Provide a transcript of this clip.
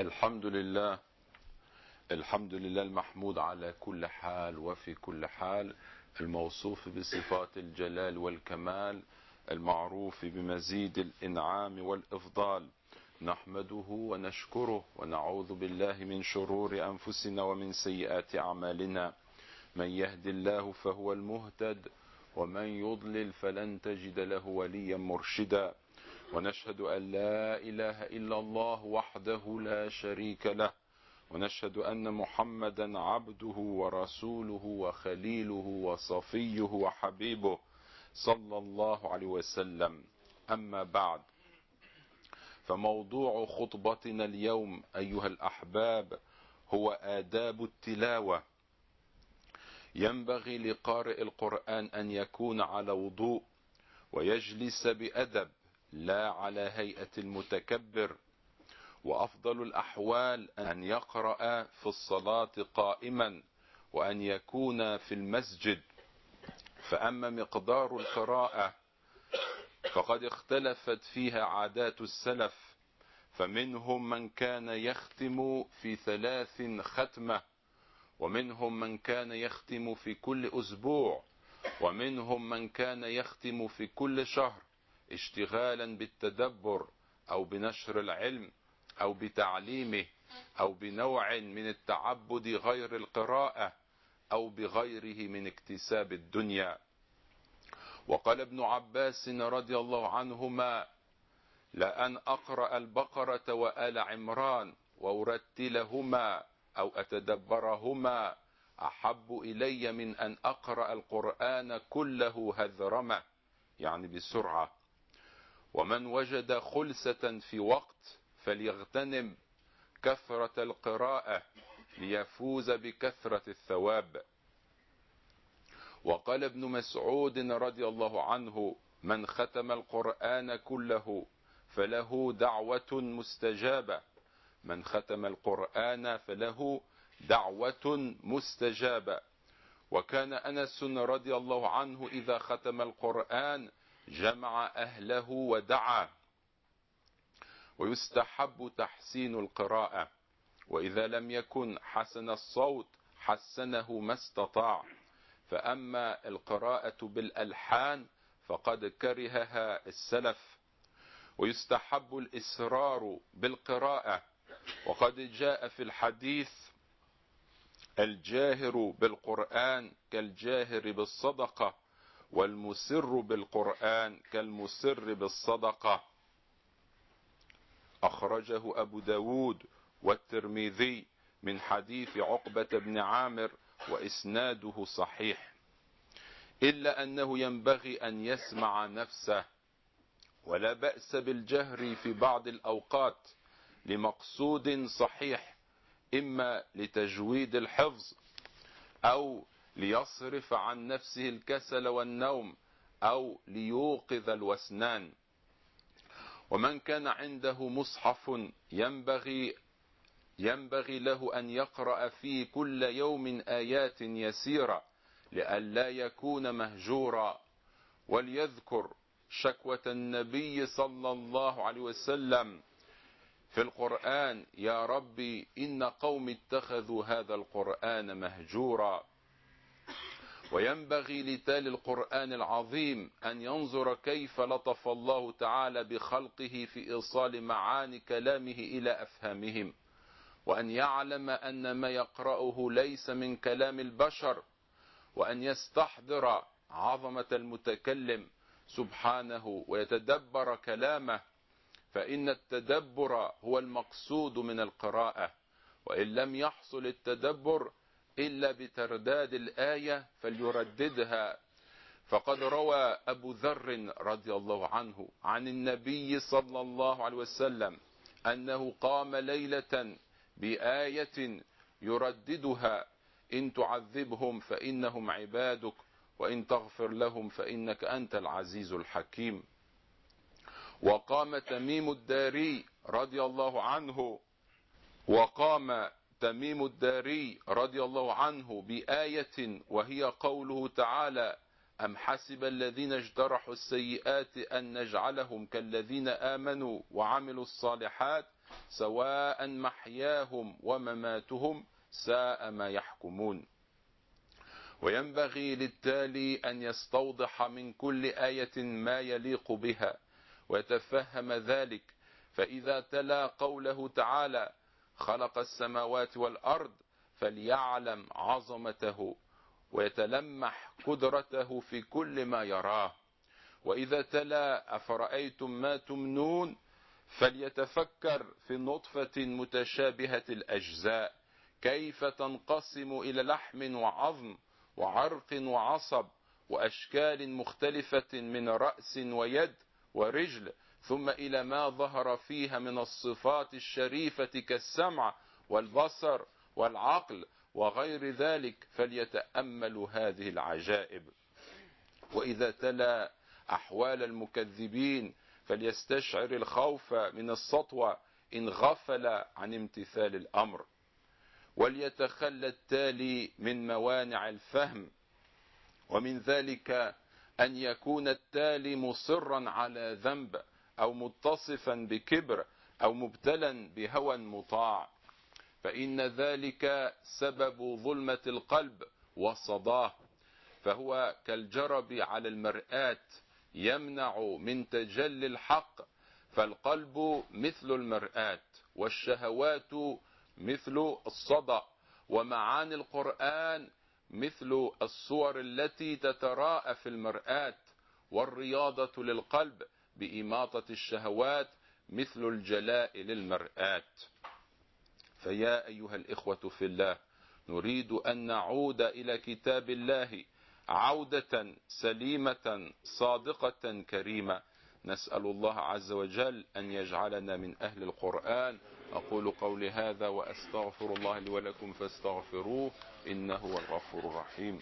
الحمد لله الحمد لله المحمود على كل حال وفي كل حال الموصوف بصفات الجلال والكمال المعروف بمزيد الإنعام والإفضال. نحمده ونشكره ونعوذ بالله من شرور أنفسنا ومن سيئات أعمالنا. من يهد الله فهو المهتد ومن يضلل فلن تجد له وليا مرشدا. ونشهد أن لا إله إلا الله وحده لا شريك له ونشهد أن محمدا عبده ورسوله وخليله وصفيه وحبيبه صلى الله عليه وسلم. أما بعد فموضوع خطبتنا اليوم أيها الأحباب هو آداب التلاوة. ينبغي لقارئ القرآن أن يكون على وضوء ويجلس بأدب. لا على هيئة المتكبر. وأفضل الأحوال أن يقرأ في الصلاة قائما وأن يكون في المسجد. فأما مقدار القراءة فقد اختلفت فيها عادات السلف فمنهم من كان يختم في ثلاث ختمة ومنهم من كان يختم في كل أسبوع ومنهم من كان يختم في كل شهر. اشتغالا بالتدبر أو بنشر العلم أو بتعليمه أو بنوع من التعبد غير القراءة أو بغيره من اكتساب الدنيا. وقال ابن عباس رضي الله عنهما لأن أقرأ البقرة وآل عمران وأرتلهما أو أتدبرهما أحب إلي من أن أقرأ القرآن كله هذرمة. يعني بسرعة. ومن وجد خلسة في وقت فليغتنم كثرة القراءة ليفوز بكثرة الثواب. وقال ابن مسعود رضي الله عنه من ختم القرآن كله فله دعوة مستجابة. من ختم القرآن فله دعوة مستجابة. وكان أنس رضي الله عنه إذا ختم القرآن جمع أهله ودعا. ويستحب تحسين القراءة. وإذا لم يكن حسن الصوت حسنه ما استطاع. فأما القراءة بالألحان فقد كرهها السلف. ويستحب الإسرار بالقراءة. وقد جاء في الحديث الجاهر بالقرآن كالجاهر بالصدقة. والمسر بالقرآن كالمسر بالصدقة. أخرجه أبو داود والترمذي من حديث عقبة بن عامر وإسناده صحيح. إلا أنه ينبغي أن يسمع نفسه ولا بأس بالجهر في بعض الأوقات لمقصود صحيح إما لتجويد الحفظ أو ليصرف عن نفسه الكسل والنوم أو ليوقظ الوسنان. ومن كان عنده مصحف ينبغي ينبغي له أن يقرأ فيه كل يوم آيات يسيرة لئلا يكون مهجورا. وليذكر شكوة النبي صلى الله عليه وسلم في القرآن يا ربي إن قوم اتخذوا هذا القرآن مهجورا. وينبغي لتال القرآن العظيم أن ينظر كيف لطف الله تعالى بخلقه في إيصال معاني كلامه إلى أفهامهم وأن يعلم أن ما يقرأه ليس من كلام البشر وأن يستحضر عظمة المتكلم سبحانه ويتدبر كلامه فإن التدبر هو المقصود من القراءة وإن لم يحصل التدبر إلا بترداد الآية فليرددها. فقد روى أبو ذر رضي الله عنه عن النبي صلى الله عليه وسلم أنه قام ليلة بآية يرددها. إن تعذبهم فإنهم عبادك وإن تغفر لهم فإنك أنت العزيز الحكيم. وقام تميم الداري رضي الله عنه وقام تميم الداري رضي الله عنه بآية وهي قوله تعالى أم حسب الذين اجترحوا السيئات أن نجعلهم كالذين آمنوا وعملوا الصالحات سواء محياهم ومماتهم ساء ما يحكمون. وينبغي للتالي أن يستوضح من كل آية ما يليق بها ويتفهم ذلك. فإذا تلا قوله تعالى خلق السماوات والأرض فليعلم عظمته ويتلمح قدرته في كل ما يراه. وإذا تلا أفرأيتم ما تمنون فليتفكر في نطفة متشابهة الأجزاء. كيف تنقسم إلى لحم وعظم وعرق وعصب وأشكال مختلفة من رأس ويد ورجل ثم إلى ما ظهر فيها من الصفات الشريفة كالسمع والبصر والعقل وغير ذلك فليتأملوا هذه العجائب. وإذا تلا أحوال المكذبين فليستشعر الخوف من السطوة إن غفل عن امتثال الأمر. وليتخلى التالي من موانع الفهم ومن ذلك أن يكون التالي مصرا على ذنب. أو متصفا بكبر أو مبتلا بهوى مطاع. فإن ذلك سبب ظلمة القلب وصداه. فهو كالجرب على المرآة يمنع من تجلي الحق فالقلب مثل المرآة والشهوات مثل الصدى ومعاني القرآن مثل الصور التي تتراءى في المرآة والرياضة للقلب بإماطة الشهوات مثل الجلاء للمرآة. فيا أيها الإخوة في الله نريد أن نعود إلى كتاب الله عودة سليمة صادقة كريمة. نسأل الله عز وجل أن يجعلنا من أهل القرآن. أقول قولي هذا وأستغفر الله لي ولكم فاستغفروه إنه هو الغفور الرحيم.